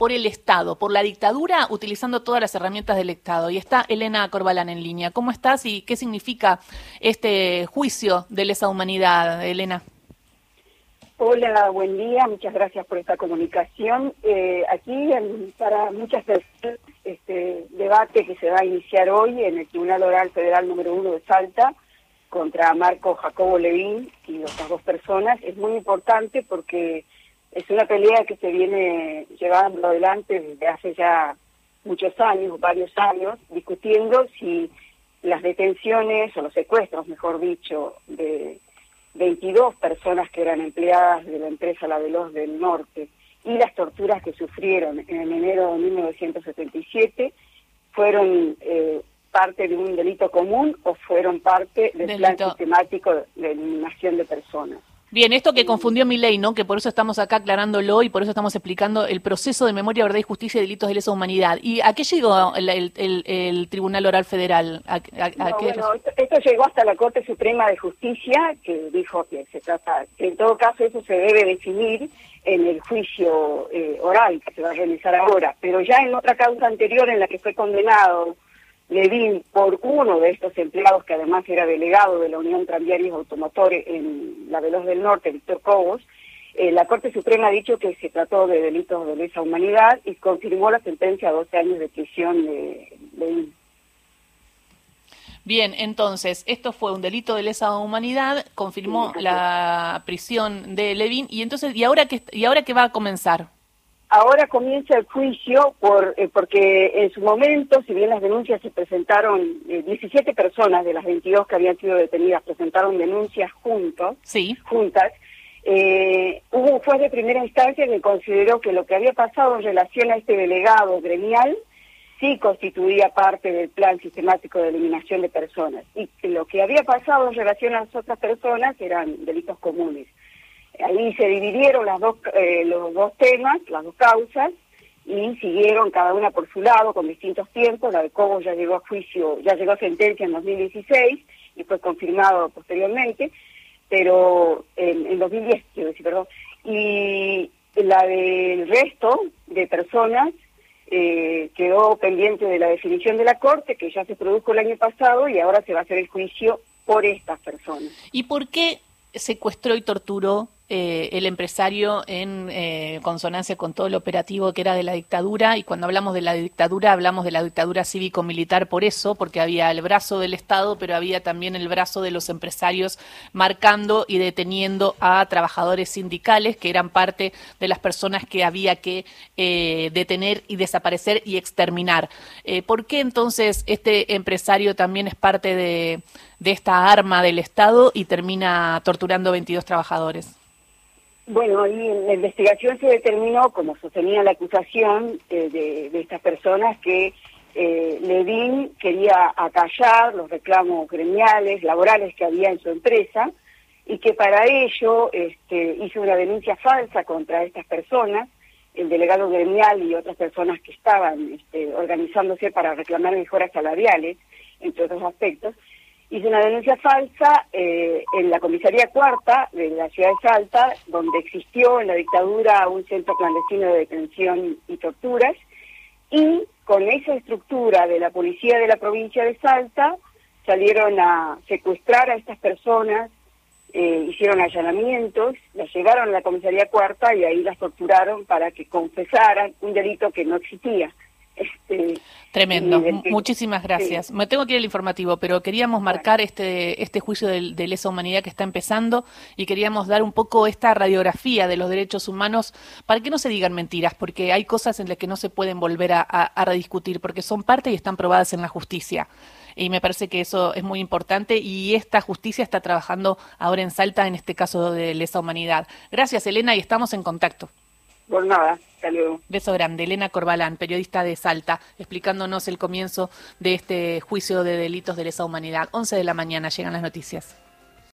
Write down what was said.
por el Estado, por la dictadura, utilizando todas las herramientas del Estado. Y está Elena Corbalán en línea. ¿Cómo estás y qué significa este juicio de lesa humanidad, Elena? Hola, buen día, muchas gracias por esta comunicación. Eh, aquí para muchas personas este debate que se va a iniciar hoy en el Tribunal Oral Federal número uno de Salta contra Marco Jacobo Levín y otras dos personas es muy importante porque es una pelea que se viene llevando adelante desde hace ya muchos años, varios años, discutiendo si las detenciones o los secuestros, mejor dicho, de 22 personas que eran empleadas de la empresa La Veloz del Norte y las torturas que sufrieron en enero de 1977 fueron eh, parte de un delito común o fueron parte del plan sistemático de eliminación de personas. Bien, esto que confundió mi ley, ¿no? Que por eso estamos acá aclarándolo y por eso estamos explicando el proceso de memoria, verdad y justicia y delitos de lesa humanidad. ¿Y a qué llegó el, Tribunal Oral Federal? bueno, esto, llegó hasta la Corte Suprema de Justicia, que dijo que se trata, que en todo caso eso se debe definir en el juicio eh, oral que se va a realizar ahora. Pero ya en otra causa anterior en la que fue condenado Levin por uno de estos empleados, que además era delegado de la Unión Tranviarios Automotores en la Veloz del Norte, Víctor Cobos, eh, la Corte Suprema ha dicho que se trató de delitos de lesa humanidad y confirmó la sentencia a 12 años de prisión de Levin. Bien, entonces, esto fue un delito de lesa humanidad, confirmó la prisión de Levin, y entonces, ¿y ahora qué, y ahora qué va a comenzar? Ahora comienza el juicio por, eh, porque en su momento, si bien las denuncias se presentaron, 17 eh, personas de las 22 que habían sido detenidas presentaron denuncias juntos, sí. juntas, eh, hubo un juez de primera instancia que consideró que lo que había pasado en relación a este delegado gremial sí constituía parte del plan sistemático de eliminación de personas y que lo que había pasado en relación a las otras personas eran delitos comunes. Ahí se dividieron las dos, eh, los dos temas, las dos causas, y siguieron cada una por su lado con distintos tiempos. La de Cobo ya llegó a juicio, ya llegó a sentencia en 2016 y fue confirmado posteriormente, pero en, en 2010, quiero decir, perdón. Y la del resto de personas eh, quedó pendiente de la definición de la Corte, que ya se produjo el año pasado y ahora se va a hacer el juicio por estas personas. ¿Y por qué secuestró y torturó eh, el empresario en eh, consonancia con todo el operativo que era de la dictadura y cuando hablamos de la dictadura hablamos de la dictadura cívico-militar por eso, porque había el brazo del Estado, pero había también el brazo de los empresarios marcando y deteniendo a trabajadores sindicales que eran parte de las personas que había que eh, detener y desaparecer y exterminar. ¿Por qué entonces este empresario también es parte de, de esta arma del Estado y termina torturando 22 trabajadores? Bueno, en la investigación se determinó, como sostenía la acusación eh, de, estas personas, que eh, quería acallar los reclamos gremiales, laborales que había en su empresa, y que para ello este, hizo una denuncia falsa contra estas personas, el delegado gremial y otras personas que estaban este, organizándose para reclamar mejoras salariales, entre otros aspectos, hizo una denuncia falsa eh, en la comisaría cuarta de la ciudad de Salta, donde existió en la dictadura un centro clandestino de detención y torturas, y con esa estructura de la policía de la provincia de Salta salieron a secuestrar a estas personas, eh, hicieron allanamientos, las llevaron a la comisaría cuarta y ahí las torturaron para que confesaran un delito que no existía. Este, Tremendo, muchísimas gracias. Me tengo que ir al informativo, pero queríamos marcar este, este juicio de, de, lesa humanidad que está empezando y queríamos dar un poco esta radiografía de los derechos humanos para que no se digan mentiras, porque hay cosas en las que no se pueden volver a, a rediscutir, porque son parte y están probadas en la justicia. Y me parece que eso es muy importante y esta justicia está trabajando ahora en Salta en este caso de lesa humanidad. Gracias, Elena, y estamos en contacto. Por nada, hasta Beso grande. Elena Corbalán, periodista de Salta, explicándonos el comienzo de este juicio de delitos de lesa humanidad. 11 de la mañana llegan las noticias.